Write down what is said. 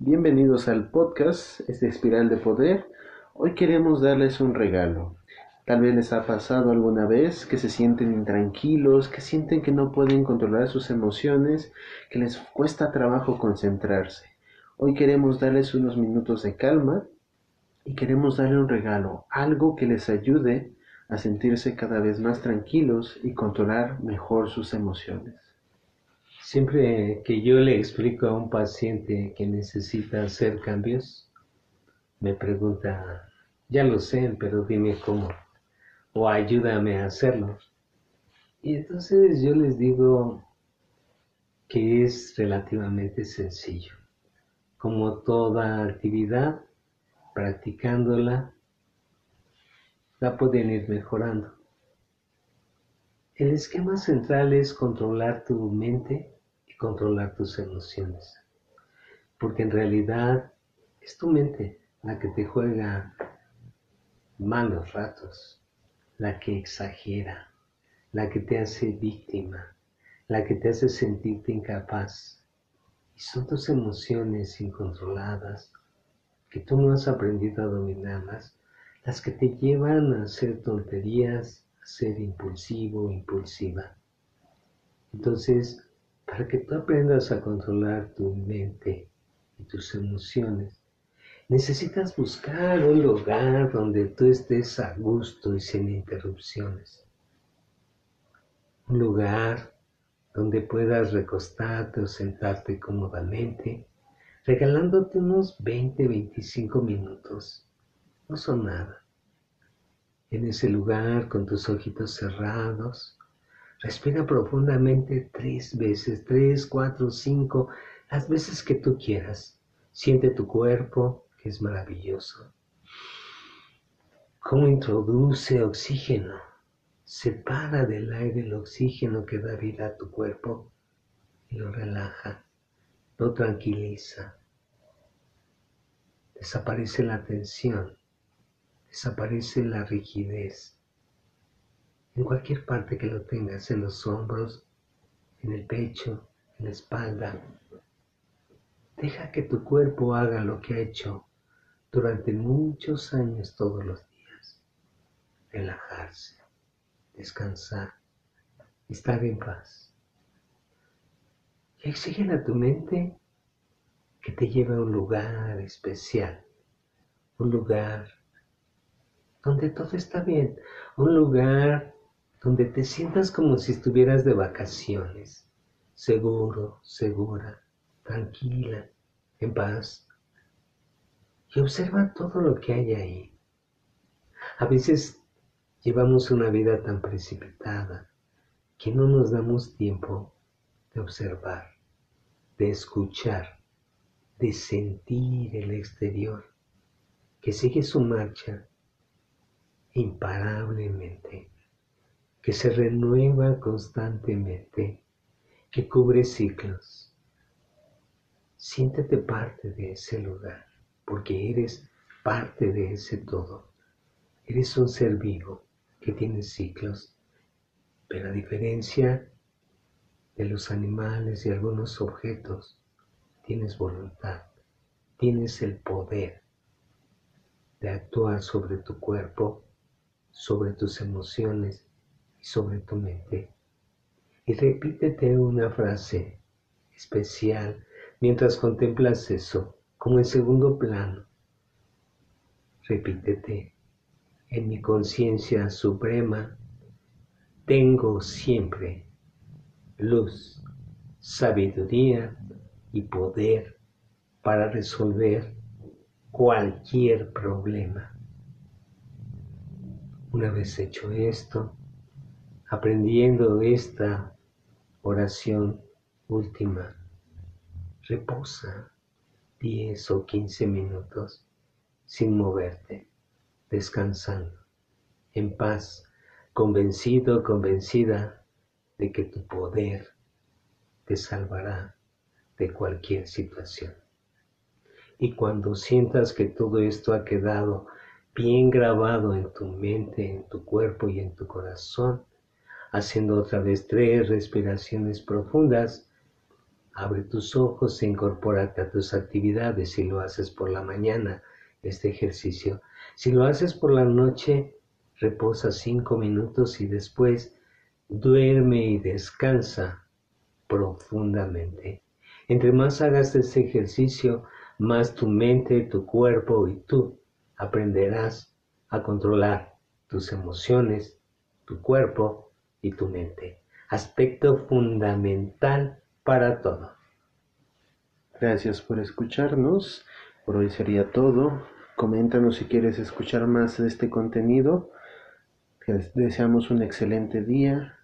Bienvenidos al podcast, este Espiral de Poder. Hoy queremos darles un regalo. Tal vez les ha pasado alguna vez que se sienten intranquilos, que sienten que no pueden controlar sus emociones, que les cuesta trabajo concentrarse. Hoy queremos darles unos minutos de calma y queremos darle un regalo, algo que les ayude a sentirse cada vez más tranquilos y controlar mejor sus emociones. Siempre que yo le explico a un paciente que necesita hacer cambios, me pregunta, ya lo sé, pero dime cómo, o ayúdame a hacerlo. Y entonces yo les digo que es relativamente sencillo. Como toda actividad, practicándola, la pueden ir mejorando. El esquema central es controlar tu mente controlar tus emociones. Porque en realidad es tu mente la que te juega malos ratos, la que exagera, la que te hace víctima, la que te hace sentirte incapaz. Y son tus emociones incontroladas que tú no has aprendido a dominarlas, las que te llevan a hacer tonterías, a ser impulsivo, impulsiva. Entonces, para que tú aprendas a controlar tu mente y tus emociones, necesitas buscar un lugar donde tú estés a gusto y sin interrupciones. Un lugar donde puedas recostarte o sentarte cómodamente regalándote unos 20, 25 minutos. No son nada. En ese lugar, con tus ojitos cerrados, respira profundamente tres veces, tres, cuatro, cinco, las veces que tú quieras. Siente tu cuerpo, que es maravilloso. Cómo introduce oxígeno. Separa del aire el oxígeno que da vida a tu cuerpo y lo relaja, lo tranquiliza desaparece la tensión, desaparece la rigidez. En cualquier parte que lo tengas, en los hombros, en el pecho, en la espalda, deja que tu cuerpo haga lo que ha hecho durante muchos años todos los días. Relajarse, descansar, estar en paz. Y exige a tu mente que te lleve a un lugar especial, un lugar donde todo está bien, un lugar donde te sientas como si estuvieras de vacaciones, seguro, segura, tranquila, en paz. Y observa todo lo que hay ahí. A veces llevamos una vida tan precipitada que no nos damos tiempo de observar, de escuchar de sentir el exterior que sigue su marcha imparablemente, que se renueva constantemente, que cubre ciclos. Siéntete parte de ese lugar, porque eres parte de ese todo. Eres un ser vivo que tiene ciclos, pero a diferencia de los animales y algunos objetos, tienes voluntad, tienes el poder de actuar sobre tu cuerpo, sobre tus emociones sobre tu mente. Y repítete una frase especial mientras contemplas eso, como en segundo plano. Repítete, en mi conciencia suprema tengo siempre luz, sabiduría, y poder para resolver cualquier problema. Una vez hecho esto, aprendiendo esta oración última, reposa 10 o 15 minutos sin moverte, descansando, en paz, convencido, convencida de que tu poder te salvará de cualquier situación. Y cuando sientas que todo esto ha quedado bien grabado en tu mente, en tu cuerpo y en tu corazón, haciendo otra vez tres respiraciones profundas, Abre tus ojos e incorpórate a tus actividades si lo haces por la mañana, este ejercicio. Si lo haces por la noche, reposa cinco minutos y después duerme y descansa profundamente. Entre más hagas este ejercicio, más tu mente, tu cuerpo y tú aprenderás a controlar tus emociones, tu cuerpo y tu mente. Aspecto fundamental para todo. Gracias por escucharnos. Por hoy sería todo. Coméntanos si quieres escuchar más de este contenido. deseamos un excelente día